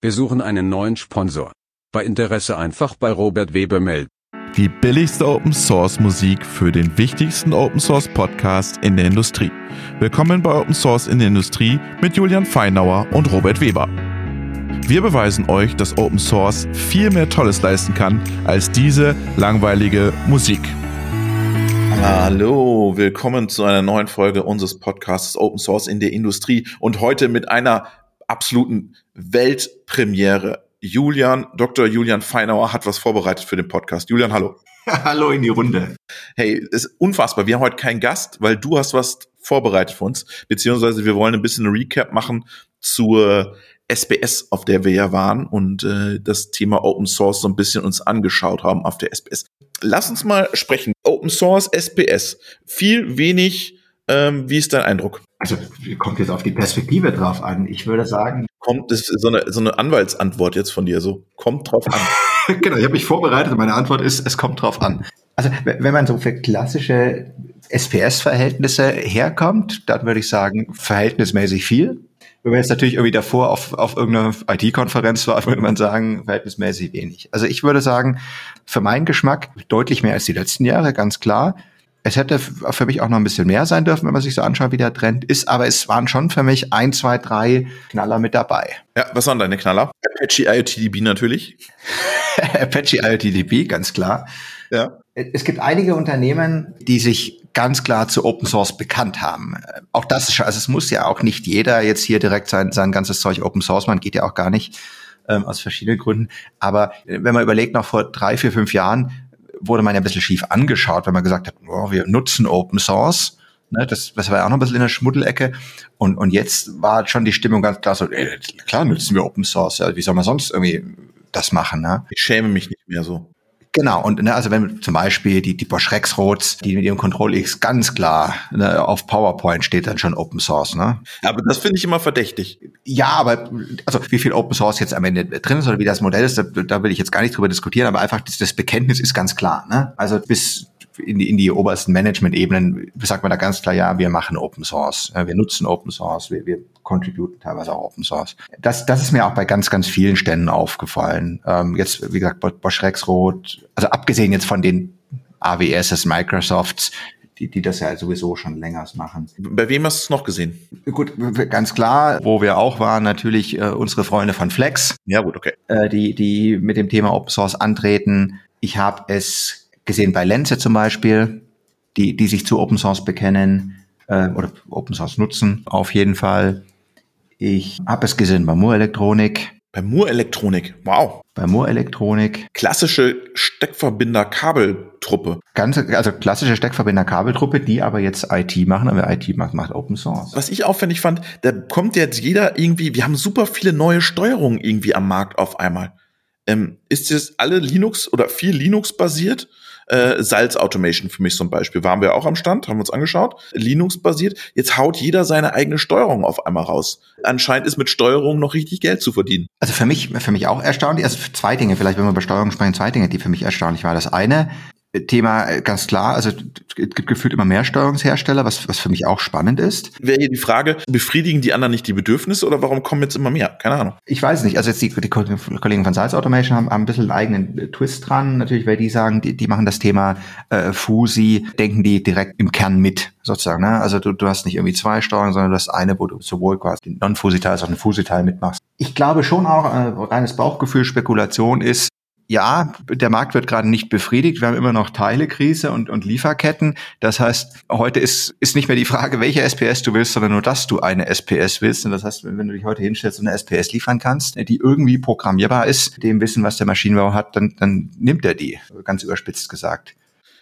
Wir suchen einen neuen Sponsor. Bei Interesse einfach bei Robert Weber melden. Die billigste Open Source Musik für den wichtigsten Open Source Podcast in der Industrie. Willkommen bei Open Source in der Industrie mit Julian Feinauer und Robert Weber. Wir beweisen euch, dass Open Source viel mehr Tolles leisten kann als diese langweilige Musik. Hallo, willkommen zu einer neuen Folge unseres Podcasts Open Source in der Industrie und heute mit einer absoluten Weltpremiere. Julian, Dr. Julian Feinauer hat was vorbereitet für den Podcast. Julian, hallo. hallo in die Runde. Hey, ist unfassbar. Wir haben heute keinen Gast, weil du hast was vorbereitet für uns, beziehungsweise wir wollen ein bisschen Recap machen zur SPS, auf der wir ja waren und äh, das Thema Open Source so ein bisschen uns angeschaut haben auf der SPS. Lass uns mal sprechen. Open Source, SPS. Viel, wenig. Ähm, wie ist dein Eindruck? Also kommt jetzt auf die Perspektive drauf an. Ich würde sagen. Kommt das so eine, so eine Anwaltsantwort jetzt von dir, so kommt drauf an. genau, ich habe mich vorbereitet und meine Antwort ist, es kommt drauf an. Also wenn man so für klassische SPS-Verhältnisse herkommt, dann würde ich sagen, verhältnismäßig viel. Wenn man jetzt natürlich irgendwie davor auf, auf irgendeiner IT-Konferenz war, würde man sagen, verhältnismäßig wenig. Also ich würde sagen, für meinen Geschmack deutlich mehr als die letzten Jahre, ganz klar. Es hätte für mich auch noch ein bisschen mehr sein dürfen, wenn man sich so anschaut, wie der Trend ist. Aber es waren schon für mich ein, zwei, drei Knaller mit dabei. Ja, was waren deine Knaller? Apache IoTDB natürlich. Apache IoTDB, ganz klar. Ja. Es gibt einige Unternehmen, die sich ganz klar zu Open Source bekannt haben. Auch das ist schon, also es muss ja auch nicht jeder jetzt hier direkt sein, sein ganzes Zeug Open Source machen, geht ja auch gar nicht ähm, aus verschiedenen Gründen. Aber wenn man überlegt, noch vor drei, vier, fünf Jahren wurde man ja ein bisschen schief angeschaut, wenn man gesagt hat, oh, wir nutzen Open Source. Ne, das, das war ja auch noch ein bisschen in der Schmuddelecke. Und, und jetzt war schon die Stimmung ganz klar so, ey, klar nutzen wir Open Source. Ja, wie soll man sonst irgendwie das machen? Ne? Ich schäme mich nicht mehr so. Genau, und ne, also wenn zum Beispiel die, die Bosch Rexroths, die mit ihrem Control X ganz klar ne, auf PowerPoint steht dann schon Open Source, ne? Aber das finde ich immer verdächtig. Ja, aber also wie viel Open Source jetzt am Ende drin ist oder wie das Modell ist, da, da will ich jetzt gar nicht drüber diskutieren, aber einfach das, das Bekenntnis ist ganz klar, ne? Also bis in die, in die obersten Management-Ebenen sagt man da ganz klar, ja, wir machen Open Source, wir nutzen Open Source, wir, wir contributen teilweise auch Open Source. Das, das ist mir auch bei ganz, ganz vielen Ständen aufgefallen. Ähm, jetzt, wie gesagt, Bosch Rexroth, also abgesehen jetzt von den AWS, Microsofts, die, die das ja sowieso schon länger machen. Bei wem hast du es noch gesehen? Gut, ganz klar, wo wir auch waren, natürlich äh, unsere Freunde von Flex. Ja, gut, okay. Äh, die, die mit dem Thema Open Source antreten. Ich habe es gesehen bei Lenze zum Beispiel, die, die sich zu Open Source bekennen äh, oder Open Source nutzen, auf jeden Fall. Ich habe es gesehen bei Moore Elektronik. Bei Moore Elektronik, wow. Bei Moore Elektronik. Klassische Steckverbinder-Kabeltruppe. Also klassische Steckverbinder-Kabeltruppe, die aber jetzt IT machen, aber IT macht, macht Open Source. Was ich aufwendig fand, da kommt jetzt jeder irgendwie, wir haben super viele neue Steuerungen irgendwie am Markt auf einmal. Ähm, ist jetzt alle Linux oder viel Linux basiert? Äh, Salz Automation für mich zum Beispiel. Waren wir auch am Stand, haben uns angeschaut. Linux-basiert. Jetzt haut jeder seine eigene Steuerung auf einmal raus. Anscheinend ist mit Steuerung noch richtig Geld zu verdienen. Also für mich, für mich auch erstaunlich. Also zwei Dinge, vielleicht wenn wir über Steuerung sprechen, zwei Dinge, die für mich erstaunlich waren. Das eine, Thema äh, ganz klar, also es gibt gefühlt immer mehr Steuerungshersteller, was, was für mich auch spannend ist. Wäre hier die Frage, befriedigen die anderen nicht die Bedürfnisse oder warum kommen jetzt immer mehr? Keine Ahnung. Ich weiß nicht. Also jetzt die, die Kollegen von Salz Automation haben, haben ein bisschen einen eigenen äh, Twist dran. Natürlich, weil die sagen, die, die machen das Thema äh, Fusi, denken die direkt im Kern mit, sozusagen. Ne? Also du, du hast nicht irgendwie zwei Steuerungen, sondern du hast eine, wo du sowohl quasi den Non-Fusi-Teil als auch den Fusi-Teil mitmachst. Ich glaube schon auch, äh, reines Bauchgefühl, Spekulation ist, ja, der Markt wird gerade nicht befriedigt. Wir haben immer noch Teilekrise und, und Lieferketten. Das heißt, heute ist, ist nicht mehr die Frage, welche SPS du willst, sondern nur, dass du eine SPS willst. Und das heißt, wenn du dich heute hinstellst und eine SPS liefern kannst, die irgendwie programmierbar ist, dem Wissen, was der Maschinenbau hat, dann, dann nimmt er die, ganz überspitzt gesagt.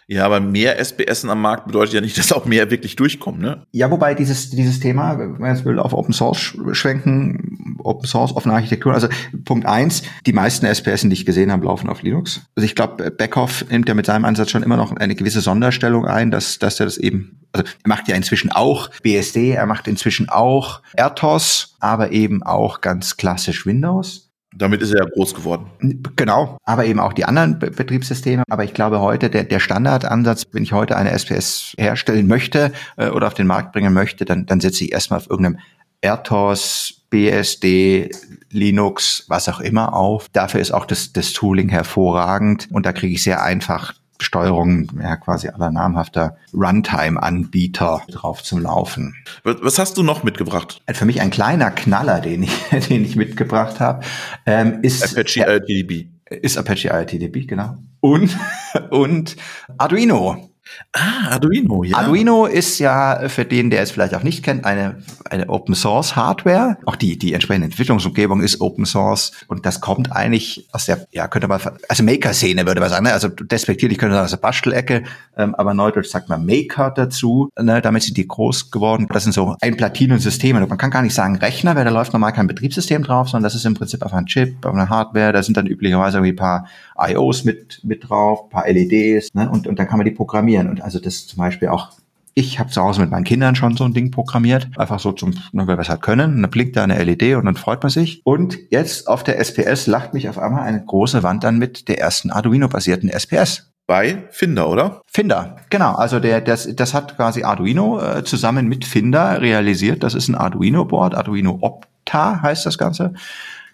Ja, aber mehr SBS am Markt bedeutet ja nicht, dass auch mehr wirklich durchkommen, ne? Ja, wobei dieses, dieses Thema, wenn man jetzt will, auf Open Source schwenken, Open Source, offene Architektur, also Punkt eins, die meisten SPS, die ich gesehen habe, laufen auf Linux. Also ich glaube, Beckhoff nimmt ja mit seinem Ansatz schon immer noch eine gewisse Sonderstellung ein, dass, dass er das eben, also er macht ja inzwischen auch BSD, er macht inzwischen auch RTOS, aber eben auch ganz klassisch Windows. Damit ist er ja groß geworden. Genau, aber eben auch die anderen Be Betriebssysteme. Aber ich glaube heute, der, der Standardansatz, wenn ich heute eine SPS herstellen möchte äh, oder auf den Markt bringen möchte, dann, dann setze ich erstmal auf irgendeinem RTOS, BSD, Linux, was auch immer auf. Dafür ist auch das, das Tooling hervorragend und da kriege ich sehr einfach Steuerung ja, quasi aller namhafter Runtime-Anbieter drauf zum Laufen. Was hast du noch mitgebracht? Für mich ein kleiner Knaller, den ich, den ich mitgebracht habe, ähm, ist Apache IRTDB. Ist Apache IRTDB, genau. Und, und Arduino. Ah, Arduino, ja. Arduino ist ja für den, der es vielleicht auch nicht kennt, eine, eine Open Source Hardware. Auch die, die entsprechende Entwicklungsumgebung ist Open Source. Und das kommt eigentlich aus der, ja, könnte man, also Maker-Szene würde man sagen, ne? also despektierlich könnte man sagen, aus der Bastelecke, ähm, aber neudeutsch sagt man Maker dazu. Ne? Damit sind die groß geworden. Das sind so ein Platinensysteme. Man kann gar nicht sagen Rechner, weil da läuft normal kein Betriebssystem drauf, sondern das ist im Prinzip einfach ein Chip, eine Hardware. Da sind dann üblicherweise irgendwie ein paar IOs mit, mit drauf, paar LEDs, ne? und, und dann kann man die programmieren. Und also das zum Beispiel auch ich habe zu Hause mit meinen Kindern schon so ein Ding programmiert, einfach so zum, weil wir es halt können. dann blinkt da eine LED und dann freut man sich. Und jetzt auf der SPS lacht mich auf einmal eine große Wand an mit der ersten Arduino-basierten SPS. Bei Finder, oder? Finder, genau. Also der, das, das hat quasi Arduino äh, zusammen mit Finder realisiert. Das ist ein Arduino-Board, Arduino Opta heißt das Ganze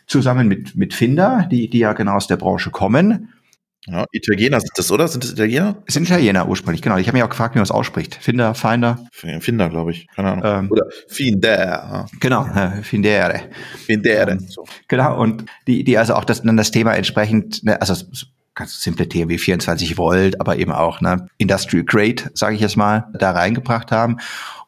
zusammen mit, mit Finder, die, die ja genau aus der Branche kommen. Ja, Italiener sind das, oder? Sind das Italiener? Sind Italiener ursprünglich, genau. Ich habe mich auch gefragt, wie man es ausspricht. Finder, Finder. Finder, glaube ich. Keine Ahnung. Ähm, oder Finder. Genau, äh, Findere. Findere. Ähm, so. Genau, und die, die also auch das, dann das Thema entsprechend, ne, also ganz simple wie 24 Volt, aber eben auch ne, Industrial Grade, sage ich jetzt mal, da reingebracht haben.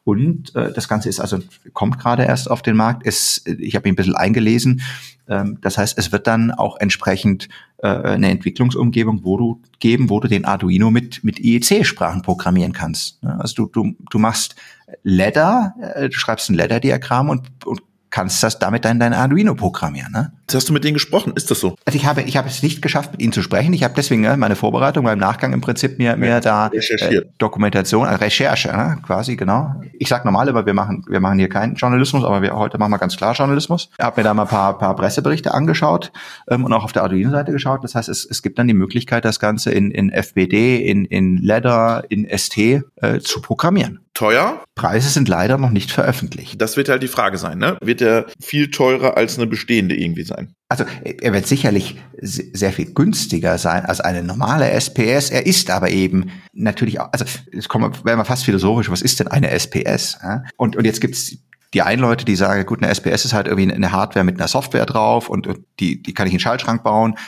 Und äh, das Ganze ist also kommt gerade erst auf den Markt. Es, ich habe mich ein bisschen eingelesen. Ähm, das heißt, es wird dann auch entsprechend äh, eine Entwicklungsumgebung, wo du geben, wo du den Arduino mit mit IEC-Sprachen programmieren kannst. Also du du du machst Ladder, äh, du schreibst ein Ladder-Diagramm und, und kannst das damit dann dein Arduino programmieren. Ne? Hast du mit denen gesprochen? Ist das so? Also ich habe, ich habe es nicht geschafft, mit ihnen zu sprechen. Ich habe deswegen ne, meine Vorbereitung beim Nachgang im Prinzip mir, mir da äh, Dokumentation, also Recherche, ne, quasi genau. Ich sag normal immer, wir machen, wir machen hier keinen Journalismus, aber wir heute machen wir ganz klar Journalismus. Ich habe mir da mal ein paar, paar Presseberichte angeschaut ähm, und auch auf der Arduino-Seite geschaut. Das heißt, es, es gibt dann die Möglichkeit, das Ganze in, in FBD, in, in Ladder, in ST äh, zu programmieren. Teuer? Preise sind leider noch nicht veröffentlicht. Das wird halt die Frage sein, ne? Wird er viel teurer als eine bestehende irgendwie sein? Also er wird sicherlich sehr viel günstiger sein als eine normale SPS. Er ist aber eben natürlich auch, also es kommt, werden wir fast philosophisch, was ist denn eine SPS? Und, und jetzt gibt's die einen Leute, die sagen, gut, eine SPS ist halt irgendwie eine Hardware mit einer Software drauf und, und die, die kann ich in den Schaltschrank bauen.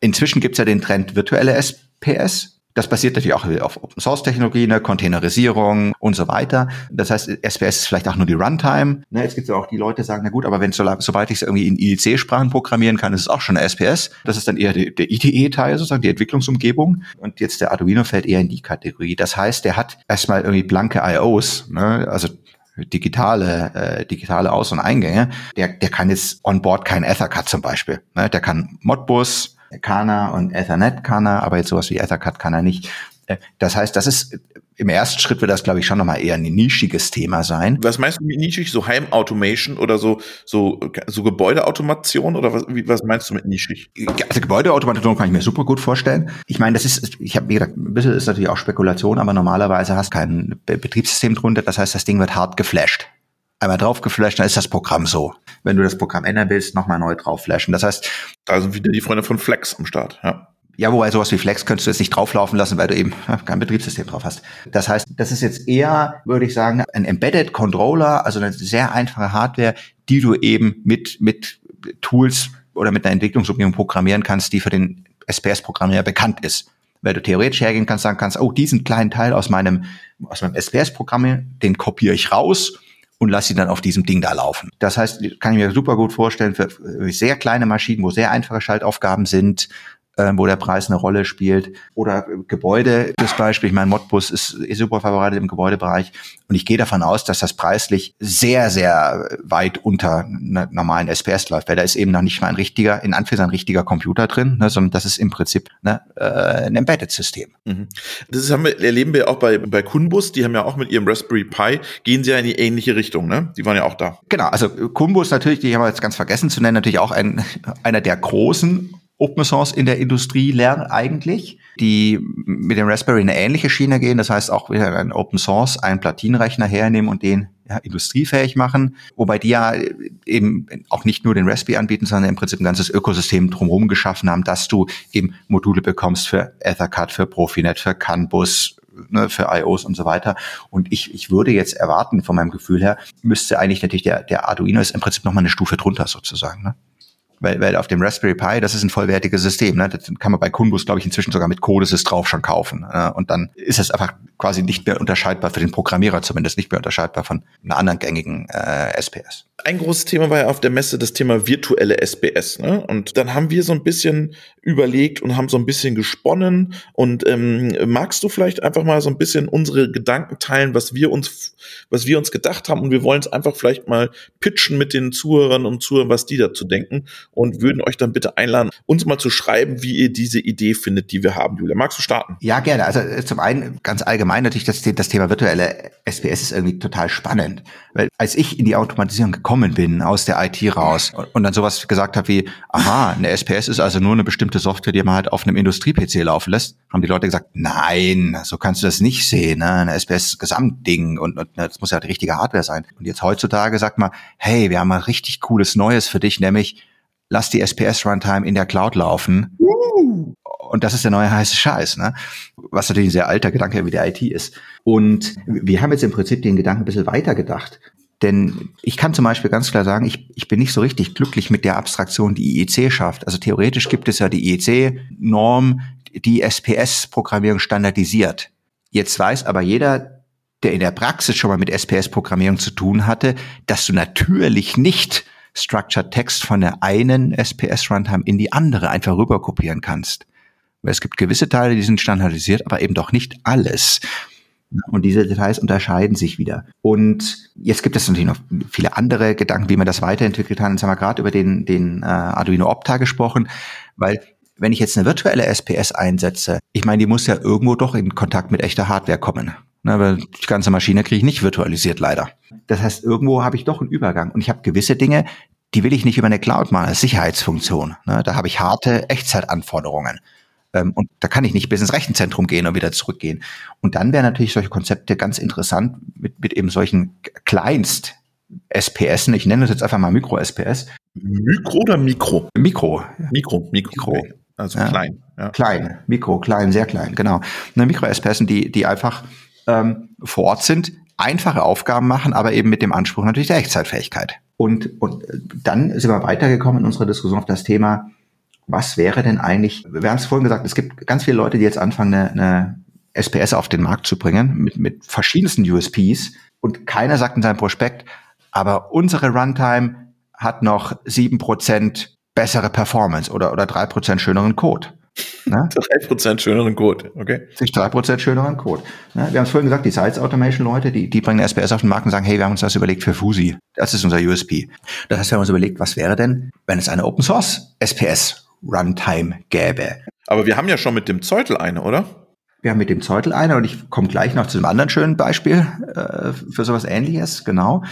Inzwischen gibt's ja den Trend virtuelle SPS. Das basiert natürlich auch auf Open Source Technologie, ne, Containerisierung und so weiter. Das heißt, SPS ist vielleicht auch nur die Runtime. Ne, jetzt gibt es ja auch die Leute, die sagen, na gut, aber wenn so, sobald ich es irgendwie in IEC-Sprachen programmieren kann, ist es auch schon SPS. Das ist dann eher die, der IDE-Teil, sozusagen die Entwicklungsumgebung. Und jetzt der Arduino fällt eher in die Kategorie. Das heißt, der hat erstmal irgendwie blanke IOs, ne, also digitale äh, digitale Aus- und Eingänge, der der kann jetzt on board kein Ethercat zum Beispiel. Ne? Der kann Modbus, kann er und Ethernet kann er, aber jetzt sowas wie Ethercat kann er nicht. Äh, das heißt, das ist im ersten Schritt wird das, glaube ich, schon nochmal eher ein nischiges Thema sein. Was meinst du mit nischig? So Heimautomation oder so, so, so Gebäudeautomation oder was, wie, was meinst du mit nischig? Also Gebäudeautomation kann ich mir super gut vorstellen. Ich meine, das ist, ich habe, wie gesagt, ein bisschen ist natürlich auch Spekulation, aber normalerweise hast du kein Betriebssystem drunter. Das heißt, das Ding wird hart geflasht einmal drauf geflasht, dann ist das Programm so. Wenn du das Programm ändern willst, nochmal neu drauf flashen. Das heißt. Da sind wieder die Freunde von Flex am Start, ja. Ja, wobei sowas wie Flex könntest du jetzt nicht drauflaufen lassen, weil du eben kein Betriebssystem drauf hast. Das heißt, das ist jetzt eher, würde ich sagen, ein Embedded Controller, also eine sehr einfache Hardware, die du eben mit, mit Tools oder mit einer Entwicklungsumgebung programmieren kannst, die für den SPS-Programmierer bekannt ist. Weil du theoretisch hergehen kannst, sagen kannst, oh, diesen kleinen Teil aus meinem, aus meinem SPS-Programm, den kopiere ich raus und lass sie dann auf diesem Ding da laufen. Das heißt, kann ich mir super gut vorstellen für sehr kleine Maschinen, wo sehr einfache Schaltaufgaben sind, äh, wo der Preis eine Rolle spielt. Oder Gebäude, das Beispiel. Ich meine, Modbus ist, ist super verbreitet im Gebäudebereich. Und ich gehe davon aus, dass das preislich sehr, sehr weit unter einer normalen SPS läuft, weil da ist eben noch nicht mal ein richtiger, in Anführungszeichen ein richtiger Computer drin, ne, sondern das ist im Prinzip ne, äh, ein Embedded-System. Mhm. Das haben wir, erleben wir auch bei, bei Kunbus, die haben ja auch mit ihrem Raspberry Pi, gehen sie ja in die ähnliche Richtung, ne? Die waren ja auch da. Genau, also Kunbus natürlich, die haben wir jetzt ganz vergessen zu nennen, natürlich auch ein, einer der großen Open Source in der Industrie lernen eigentlich, die mit dem Raspberry eine ähnliche Schiene gehen. Das heißt auch wieder ein Open Source, einen Platinenrechner hernehmen und den ja, industriefähig machen, wobei die ja eben auch nicht nur den Raspberry anbieten, sondern im Prinzip ein ganzes Ökosystem drumherum geschaffen haben, dass du eben Module bekommst für Ethercad, für Profinet, für CAN Bus, ne, für IOs und so weiter. Und ich, ich würde jetzt erwarten, von meinem Gefühl her, müsste eigentlich natürlich der, der Arduino ist im Prinzip nochmal eine Stufe drunter sozusagen. Ne? Weil, weil auf dem Raspberry Pi, das ist ein vollwertiges System. Ne? Das kann man bei Kunbus, glaube ich, inzwischen sogar mit Codesys drauf schon kaufen. Äh, und dann ist es einfach quasi nicht mehr unterscheidbar, für den Programmierer zumindest nicht mehr unterscheidbar von einer anderen gängigen äh, SPS ein großes Thema war ja auf der Messe das Thema virtuelle SBS. Ne? Und dann haben wir so ein bisschen überlegt und haben so ein bisschen gesponnen. Und ähm, magst du vielleicht einfach mal so ein bisschen unsere Gedanken teilen, was wir uns, was wir uns gedacht haben? Und wir wollen es einfach vielleicht mal pitchen mit den Zuhörern und Zuhörern, was die dazu denken. Und würden euch dann bitte einladen, uns mal zu schreiben, wie ihr diese Idee findet, die wir haben. Julia, magst du starten? Ja, gerne. Also äh, zum einen ganz allgemein natürlich, das, das Thema virtuelle SPS ist irgendwie total spannend. Weil als ich in die Automatisierung gekommen bin aus der IT raus und dann sowas gesagt habe wie, aha, eine SPS ist also nur eine bestimmte Software, die man halt auf einem Industrie-PC laufen lässt, haben die Leute gesagt, nein, so kannst du das nicht sehen. Ne? Eine SPS ist Gesamtding und, und das muss ja die richtige Hardware sein. Und jetzt heutzutage sagt man, hey, wir haben mal richtig cooles Neues für dich, nämlich lass die SPS-Runtime in der Cloud laufen. Und das ist der neue heiße Scheiß, ne? Was natürlich ein sehr alter Gedanke wie der IT ist. Und wir haben jetzt im Prinzip den Gedanken ein bisschen weiter gedacht. Denn ich kann zum Beispiel ganz klar sagen, ich, ich bin nicht so richtig glücklich mit der Abstraktion, die IEC schafft. Also theoretisch gibt es ja die IEC-Norm, die SPS-Programmierung standardisiert. Jetzt weiß aber jeder, der in der Praxis schon mal mit SPS-Programmierung zu tun hatte, dass du natürlich nicht Structured Text von der einen SPS-Runtime in die andere einfach rüber kopieren kannst. Weil es gibt gewisse Teile, die sind standardisiert, aber eben doch nicht alles. Und diese Details unterscheiden sich wieder. Und jetzt gibt es natürlich noch viele andere Gedanken, wie man das weiterentwickelt hat. Jetzt haben wir gerade über den, den äh, Arduino Opta gesprochen, weil wenn ich jetzt eine virtuelle SPS einsetze, ich meine, die muss ja irgendwo doch in Kontakt mit echter Hardware kommen. Ne, weil die ganze Maschine kriege ich nicht virtualisiert leider. Das heißt, irgendwo habe ich doch einen Übergang. Und ich habe gewisse Dinge, die will ich nicht über eine Cloud machen als Sicherheitsfunktion. Ne, da habe ich harte Echtzeitanforderungen. Ähm, und da kann ich nicht bis ins Rechenzentrum gehen und wieder zurückgehen. Und dann wären natürlich solche Konzepte ganz interessant mit, mit eben solchen Kleinst SPS, ich nenne das jetzt einfach mal Mikro-SPS. Mikro oder Mikro? Mikro. Mikro, Mikro. Mikro. Also ja. klein. Ja. Klein, Mikro, klein, sehr klein, genau. Eine Mikro-SPS, die, die einfach ähm, vor Ort sind, einfache Aufgaben machen, aber eben mit dem Anspruch natürlich der Echtzeitfähigkeit. Und, und dann sind wir weitergekommen in unserer Diskussion auf das Thema, was wäre denn eigentlich, wir haben es vorhin gesagt, es gibt ganz viele Leute, die jetzt anfangen, eine, eine SPS auf den Markt zu bringen mit, mit verschiedensten USPs und keiner sagt in seinem Prospekt, aber unsere Runtime hat noch sieben Prozent bessere Performance oder, oder drei Prozent schöneren Code. Ne? 3% schöneren Code, okay. Sich 3% schöneren Code. Ne? Wir haben es vorhin gesagt, die Sites Automation Leute, die, die bringen SPS auf den Markt und sagen, hey, wir haben uns das überlegt für Fusi. Das ist unser USP. Das heißt, wir haben uns überlegt, was wäre denn, wenn es eine Open Source SPS Runtime gäbe. Aber wir haben ja schon mit dem Zeutel eine, oder? Wir haben mit dem Zeutel eine und ich komme gleich noch zu einem anderen schönen Beispiel äh, für sowas ähnliches, genau.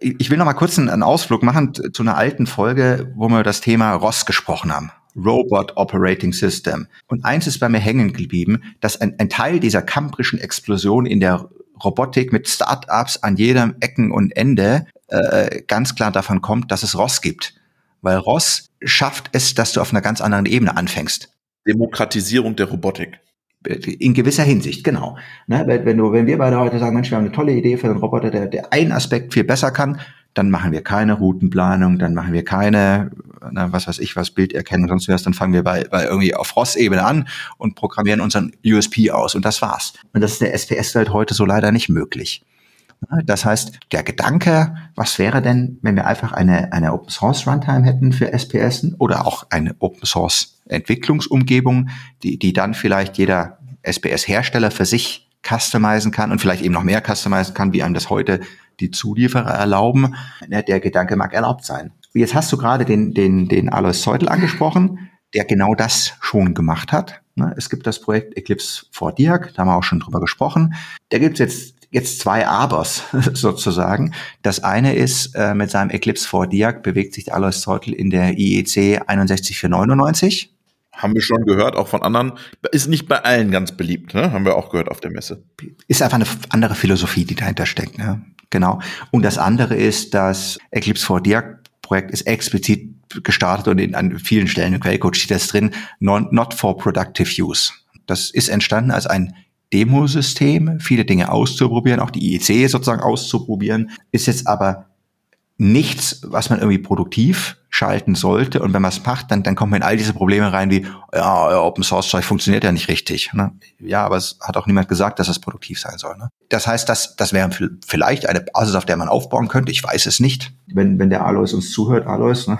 Ich will noch mal kurz einen, einen Ausflug machen zu einer alten Folge, wo wir über das Thema ROS gesprochen haben. Robot Operating System. Und eins ist bei mir hängen geblieben, dass ein, ein Teil dieser kambrischen Explosion in der Robotik mit Startups an jedem Ecken und Ende äh, ganz klar davon kommt, dass es ROS gibt. Weil ROS schafft es, dass du auf einer ganz anderen Ebene anfängst. Demokratisierung der Robotik. In gewisser Hinsicht, genau. Ne, wenn, du, wenn wir beide heute sagen, Mensch, wir haben eine tolle Idee für einen Roboter, der, der einen Aspekt viel besser kann, dann machen wir keine Routenplanung, dann machen wir keine, na, was weiß ich, was Bilderkennung, sonst was, dann fangen wir bei, bei irgendwie auf ROS-Ebene an und programmieren unseren USP aus und das war's. Und das ist der SPS-Welt heute so leider nicht möglich. Das heißt, der Gedanke, was wäre denn, wenn wir einfach eine, eine Open Source Runtime hätten für SPS oder auch eine Open Source Entwicklungsumgebung, die, die dann vielleicht jeder SPS-Hersteller für sich customizen kann und vielleicht eben noch mehr customizen kann, wie einem das heute die Zulieferer erlauben. Der Gedanke mag erlaubt sein. Jetzt hast du gerade den, den, den Alois Zeutel angesprochen, der genau das schon gemacht hat. Es gibt das Projekt Eclipse for Diag, da haben wir auch schon drüber gesprochen. Da gibt es jetzt jetzt zwei Abers sozusagen. Das eine ist, äh, mit seinem Eclipse 4 Diag bewegt sich der Alois Zeutel in der IEC 61499. Haben wir schon gehört, auch von anderen. Ist nicht bei allen ganz beliebt, ne? Haben wir auch gehört auf der Messe. Ist einfach eine andere Philosophie, die dahinter steckt. Ne? Genau. Und das andere ist, das Eclipse 4D Projekt ist explizit gestartet und in, an vielen Stellen im Quellcode steht das drin, non, not for productive use. Das ist entstanden als ein Demosystem, viele Dinge auszuprobieren, auch die IEC sozusagen auszuprobieren, ist jetzt aber nichts, was man irgendwie produktiv schalten sollte. Und wenn man es macht, dann, dann kommt man in all diese Probleme rein wie, ja, Open Source Zeug funktioniert ja nicht richtig. Ne? Ja, aber es hat auch niemand gesagt, dass es produktiv sein soll. Ne? Das heißt, das, das wäre vielleicht eine Basis, auf der man aufbauen könnte. Ich weiß es nicht. Wenn, wenn der Alois uns zuhört, Alois, ne?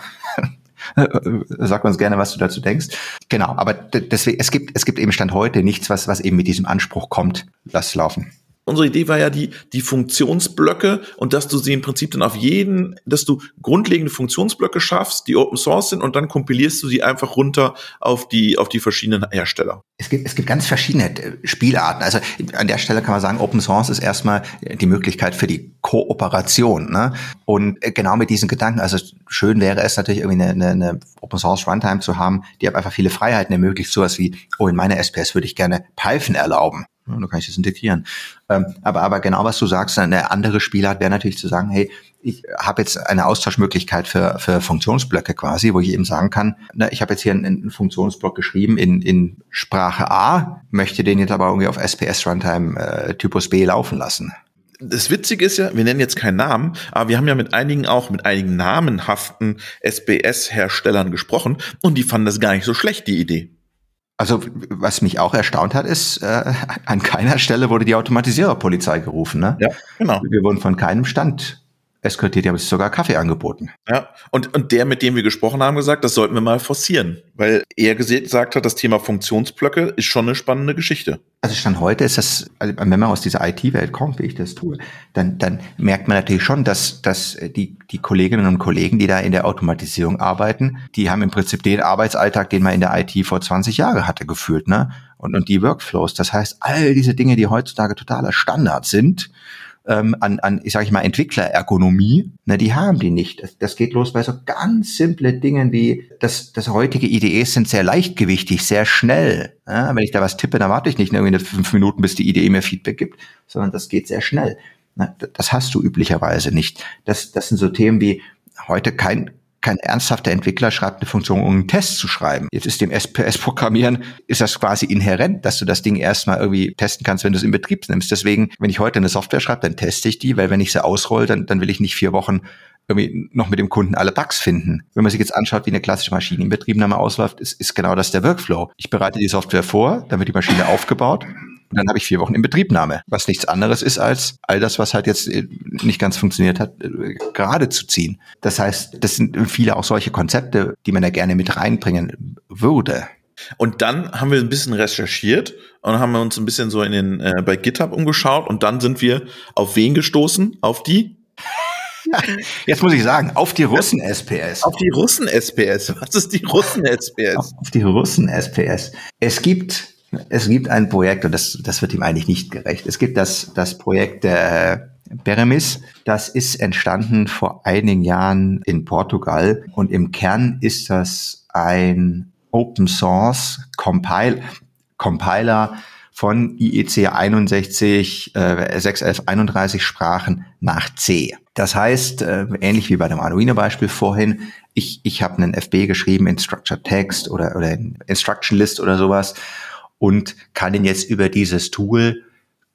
Sag uns gerne, was du dazu denkst. Genau, aber deswegen, es gibt, es gibt eben Stand heute nichts, was, was eben mit diesem Anspruch kommt. Lass laufen unsere Idee war ja die, die Funktionsblöcke und dass du sie im Prinzip dann auf jeden, dass du grundlegende Funktionsblöcke schaffst, die Open Source sind und dann kompilierst du sie einfach runter auf die, auf die verschiedenen Hersteller. Es gibt, es gibt ganz verschiedene äh, Spielarten. Also an der Stelle kann man sagen, Open Source ist erstmal die Möglichkeit für die Kooperation. Ne? Und äh, genau mit diesen Gedanken, also schön wäre es natürlich irgendwie eine, eine, eine Open Source Runtime zu haben, die einfach viele Freiheiten ermöglicht, sowas wie, oh, in meiner SPS würde ich gerne Python erlauben. Ja, da kann ich das integrieren. Ähm, aber, aber genau was du sagst, eine andere Spielart wäre natürlich zu sagen, hey, ich habe jetzt eine Austauschmöglichkeit für, für Funktionsblöcke quasi, wo ich eben sagen kann, na, ich habe jetzt hier einen, einen Funktionsblock geschrieben in, in Sprache A, möchte den jetzt aber irgendwie auf SPS Runtime äh, Typus B laufen lassen. Das Witzige ist ja, wir nennen jetzt keinen Namen, aber wir haben ja mit einigen auch, mit einigen namenhaften SBS-Herstellern gesprochen und die fanden das gar nicht so schlecht, die Idee. Also was mich auch erstaunt hat, ist, äh, an keiner Stelle wurde die Automatisiererpolizei gerufen. Ne? Ja, genau. Wir wurden von keinem Stand die haben uns sogar Kaffee angeboten. Ja, und, und der, mit dem wir gesprochen haben, gesagt, das sollten wir mal forcieren, weil er gesagt hat, das Thema Funktionsblöcke ist schon eine spannende Geschichte. Also Stand heute ist das, also wenn man aus dieser IT-Welt kommt, wie ich das tue, dann, dann merkt man natürlich schon, dass, dass die, die Kolleginnen und Kollegen, die da in der Automatisierung arbeiten, die haben im Prinzip den Arbeitsalltag, den man in der IT vor 20 Jahren hatte, gefühlt, ne? Und, und die Workflows. Das heißt, all diese Dinge, die heutzutage totaler Standard sind, ähm, an, an, ich sage ich mal, Entwicklerergonomie, ne, die haben die nicht. Das, das geht los bei so ganz simple Dingen wie, das, das heutige IDEs sind sehr leichtgewichtig, sehr schnell. Ja, wenn ich da was tippe, dann warte ich nicht irgendwie fünf Minuten, bis die IDE mir Feedback gibt, sondern das geht sehr schnell. Das hast du üblicherweise nicht. Das, das sind so Themen wie heute kein, kein ernsthafter Entwickler schreibt eine Funktion, um einen Test zu schreiben. Jetzt ist dem SPS-Programmieren, ist das quasi inhärent, dass du das Ding erstmal irgendwie testen kannst, wenn du es in Betrieb nimmst. Deswegen, wenn ich heute eine Software schreibe, dann teste ich die, weil wenn ich sie ausroll, dann, dann will ich nicht vier Wochen irgendwie noch mit dem Kunden alle Bugs finden. Wenn man sich jetzt anschaut, wie eine klassische Maschinenbetriebnahme ausläuft, ist, ist genau das der Workflow. Ich bereite die Software vor, dann wird die Maschine aufgebaut, und dann habe ich vier Wochen in Betriebnahme, was nichts anderes ist als all das, was halt jetzt äh, nicht ganz funktioniert hat, äh, gerade zu ziehen. Das heißt, das sind viele auch solche Konzepte, die man da gerne mit reinbringen würde. Und dann haben wir ein bisschen recherchiert und haben uns ein bisschen so in den äh, bei GitHub umgeschaut und dann sind wir auf wen gestoßen? Auf die Jetzt muss ich sagen, auf die Russen SPS. Auf die Russen SPS. Was ist die Russen SPS? Auf die Russen SPS. Es gibt es gibt ein Projekt, und das, das wird ihm eigentlich nicht gerecht. Es gibt das, das Projekt der Beremis. Das ist entstanden vor einigen Jahren in Portugal. Und im Kern ist das ein Open Source Compile, Compiler von IEC 61, äh, 61131 Sprachen nach C. Das heißt, äh, ähnlich wie bei dem Arduino-Beispiel vorhin, ich, ich habe einen FB geschrieben in Structured Text oder, oder in Instruction List oder sowas und kann ihn jetzt über dieses Tool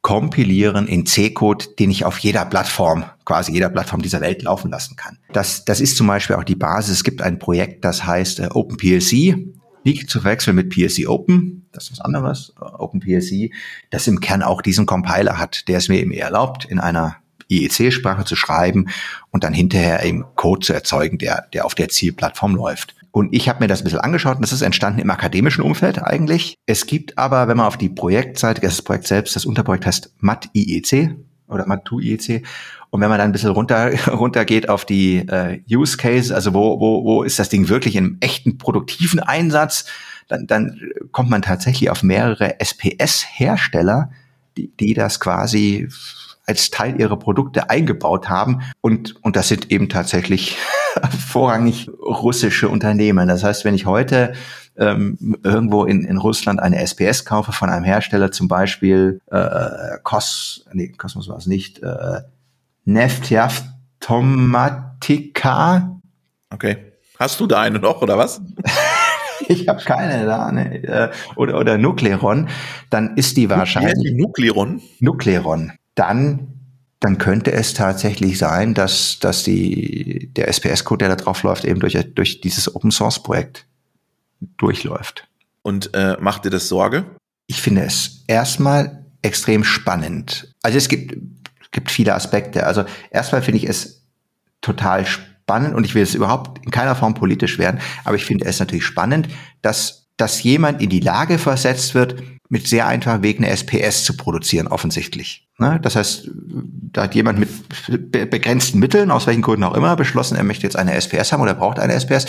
kompilieren in C-Code, den ich auf jeder Plattform, quasi jeder Plattform dieser Welt laufen lassen kann. Das, das ist zum Beispiel auch die Basis. Es gibt ein Projekt, das heißt äh, OpenPLC, nicht zu verwechseln mit PLC Open, das ist was anderes, OpenPLC, das im Kern auch diesen Compiler hat, der es mir eben erlaubt, in einer IEC-Sprache zu schreiben und dann hinterher eben Code zu erzeugen, der, der auf der Zielplattform läuft. Und ich habe mir das ein bisschen angeschaut und das ist entstanden im akademischen Umfeld eigentlich. Es gibt aber, wenn man auf die Projektseite, das Projekt selbst, das Unterprojekt heißt MAT IEC oder MAT2 IEC. Und wenn man dann ein bisschen runter, runter geht auf die äh, Use Case, also wo, wo, wo ist das Ding wirklich im echten produktiven Einsatz, dann, dann kommt man tatsächlich auf mehrere SPS-Hersteller, die, die das quasi als Teil ihrer Produkte eingebaut haben. Und, und das sind eben tatsächlich vorrangig russische Unternehmen. Das heißt, wenn ich heute ähm, irgendwo in, in Russland eine SPS kaufe von einem Hersteller, zum Beispiel äh, Cos, nee, Cosmos war es nicht, äh, Neftiaftomatica. Okay. Hast du da eine noch oder was? ich habe keine da, ne? Äh, oder, oder Nukleron, dann ist die wahrscheinlich. Nukleron? Nukleron. Dann, dann könnte es tatsächlich sein, dass, dass die, der SPS-Code, der da drauf läuft, eben durch, durch dieses Open Source Projekt durchläuft. Und äh, macht dir das Sorge? Ich finde es erstmal extrem spannend. Also es gibt, gibt viele Aspekte. Also erstmal finde ich es total spannend und ich will es überhaupt in keiner Form politisch werden, aber ich finde es natürlich spannend, dass, dass jemand in die Lage versetzt wird, mit sehr einfachem Weg eine SPS zu produzieren, offensichtlich. Ne? Das heißt, da hat jemand mit begrenzten Mitteln, aus welchen Gründen auch immer, beschlossen, er möchte jetzt eine SPS haben oder braucht eine SPS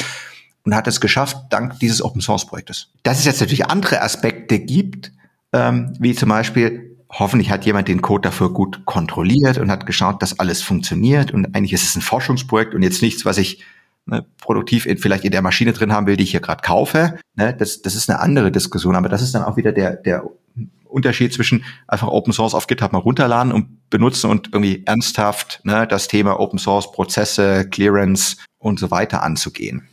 und hat es geschafft dank dieses Open Source Projektes. Dass es jetzt natürlich andere Aspekte gibt, ähm, wie zum Beispiel hoffentlich hat jemand den Code dafür gut kontrolliert und hat geschaut, dass alles funktioniert und eigentlich ist es ein Forschungsprojekt und jetzt nichts, was ich ne, produktiv in, vielleicht in der Maschine drin haben will, die ich hier gerade kaufe. Ne, das, das ist eine andere Diskussion, aber das ist dann auch wieder der, der Unterschied zwischen einfach Open Source auf GitHub mal runterladen und benutzen und irgendwie ernsthaft ne, das Thema Open Source Prozesse, Clearance und so weiter anzugehen.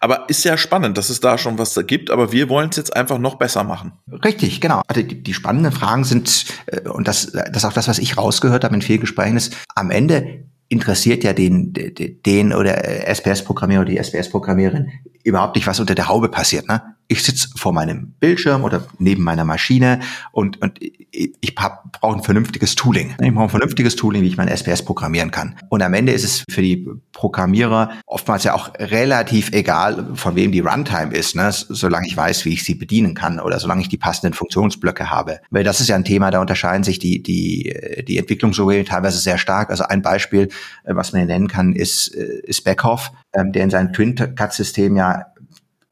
Aber ist ja spannend, dass es da schon was da gibt, aber wir wollen es jetzt einfach noch besser machen. Richtig, genau. Also die, die spannenden Fragen sind, äh, und das, das ist auch das, was ich rausgehört habe in vielen Gesprächen, ist, am Ende interessiert ja den, den oder SPS-Programmierer oder die SPS-Programmiererin überhaupt nicht, was unter der Haube passiert. Ne? Ich sitze vor meinem Bildschirm oder neben meiner Maschine und, und ich brauche ein vernünftiges Tooling. Ich brauche ein vernünftiges Tooling, wie ich mein SPS programmieren kann. Und am Ende ist es für die Programmierer oftmals ja auch relativ egal, von wem die Runtime ist, ne? solange ich weiß, wie ich sie bedienen kann oder solange ich die passenden Funktionsblöcke habe. Weil das ist ja ein Thema, da unterscheiden sich die, die, die Entwicklungsumgebungen teilweise sehr stark. Also ein Beispiel, äh, was man hier nennen kann, ist, äh, ist Beckhoff, ähm, der in seinem Twin-Cut-System ja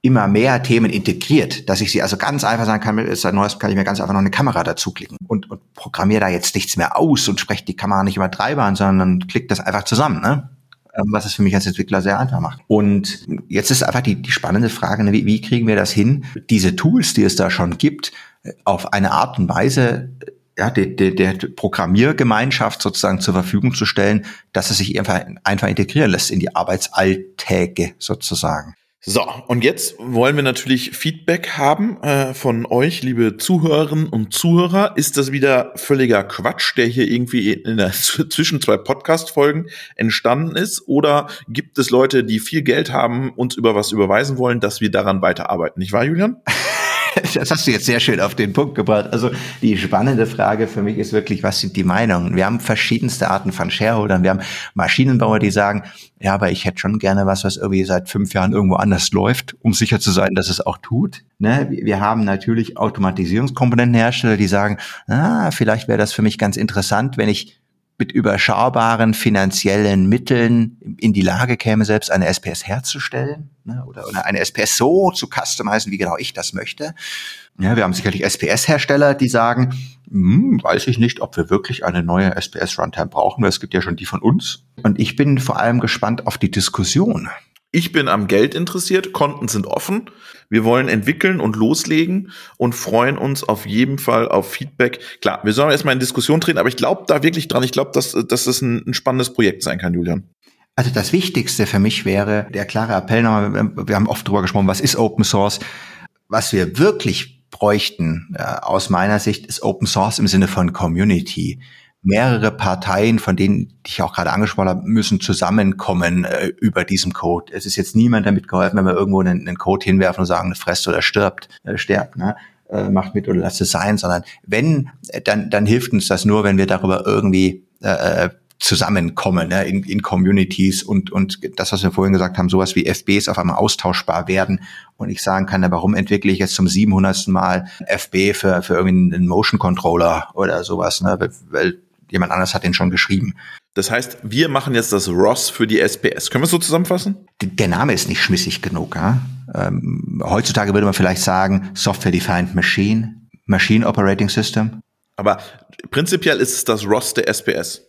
immer mehr Themen integriert, dass ich sie also ganz einfach sagen kann, ist ein neues, kann ich mir ganz einfach noch eine Kamera dazu klicken und, und programmiere da jetzt nichts mehr aus und spreche die Kamera nicht über Treibern, sondern klickt das einfach zusammen, ne? Ähm, was es für mich als Entwickler sehr einfach macht. Und jetzt ist einfach die, die spannende Frage, ne, wie, wie kriegen wir das hin, diese Tools, die es da schon gibt, auf eine Art und Weise ja, der, der, der Programmiergemeinschaft sozusagen zur Verfügung zu stellen, dass es sich einfach, einfach integrieren lässt in die Arbeitsalltäge sozusagen. So, und jetzt wollen wir natürlich Feedback haben äh, von euch, liebe Zuhörerinnen und Zuhörer. Ist das wieder völliger Quatsch, der hier irgendwie in der, zwischen zwei Podcast-Folgen entstanden ist? Oder gibt es Leute, die viel Geld haben, uns über was überweisen wollen, dass wir daran weiterarbeiten? Nicht wahr, Julian? das hast du jetzt sehr schön auf den Punkt gebracht. Also die spannende Frage für mich ist wirklich, was sind die Meinungen? Wir haben verschiedenste Arten von Shareholdern. Wir haben Maschinenbauer, die sagen, ja, aber ich hätte schon gerne was, was irgendwie seit fünf Jahren irgendwo anders läuft, um sicher zu sein, dass es auch tut. Ne? Wir haben natürlich Automatisierungskomponentenhersteller, die sagen, ah, vielleicht wäre das für mich ganz interessant, wenn ich mit überschaubaren finanziellen Mitteln in die Lage käme, selbst eine SPS herzustellen ne, oder, oder eine SPS so zu customizen, wie genau ich das möchte. Ja, wir haben sicherlich SPS-Hersteller, die sagen, hm, weiß ich nicht, ob wir wirklich eine neue SPS-Runtime brauchen, weil es gibt ja schon die von uns. Und ich bin vor allem gespannt auf die Diskussion. Ich bin am Geld interessiert, Konten sind offen. Wir wollen entwickeln und loslegen und freuen uns auf jeden Fall auf Feedback. Klar, wir sollen erstmal in Diskussion treten, aber ich glaube da wirklich dran. Ich glaube, dass, dass das ein, ein spannendes Projekt sein kann, Julian. Also das Wichtigste für mich wäre der klare Appell nochmal, wir haben oft drüber gesprochen, was ist Open Source? Was wir wirklich bräuchten, äh, aus meiner Sicht, ist Open Source im Sinne von Community mehrere Parteien, von denen ich auch gerade angesprochen habe, müssen zusammenkommen äh, über diesem Code. Es ist jetzt niemand damit geholfen, wenn wir irgendwo einen, einen Code hinwerfen und sagen, fresst oder stirbt, äh, sterbt, ne? äh, macht mit oder lasst es sein, sondern wenn, äh, dann, dann hilft uns das nur, wenn wir darüber irgendwie äh, äh zusammenkommen ne, in, in Communities und, und das, was wir vorhin gesagt haben, sowas wie FBs auf einmal austauschbar werden und ich sagen kann, warum entwickle ich jetzt zum 700. Mal FB für, für irgendeinen Motion Controller oder sowas, ne, weil jemand anders hat den schon geschrieben. Das heißt, wir machen jetzt das ROS für die SPS. Können wir es so zusammenfassen? Der Name ist nicht schmissig genug. Ja? Ähm, heutzutage würde man vielleicht sagen Software Defined Machine, Machine Operating System. Aber prinzipiell ist es das ROS der SPS.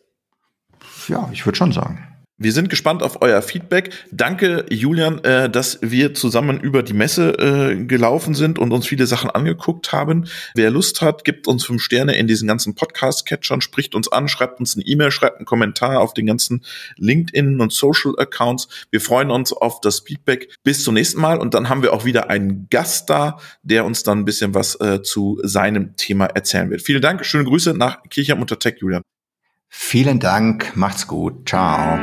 Ja, ich würde schon sagen. Wir sind gespannt auf euer Feedback. Danke, Julian, äh, dass wir zusammen über die Messe äh, gelaufen sind und uns viele Sachen angeguckt haben. Wer Lust hat, gibt uns fünf Sterne in diesen ganzen Podcast-Catchern, spricht uns an, schreibt uns eine E-Mail, schreibt einen Kommentar auf den ganzen LinkedIn und Social-Accounts. Wir freuen uns auf das Feedback. Bis zum nächsten Mal und dann haben wir auch wieder einen Gast da, der uns dann ein bisschen was äh, zu seinem Thema erzählen wird. Vielen Dank, schöne Grüße nach Kirchheim unter Tech, Julian. Vielen Dank, macht's gut, ciao.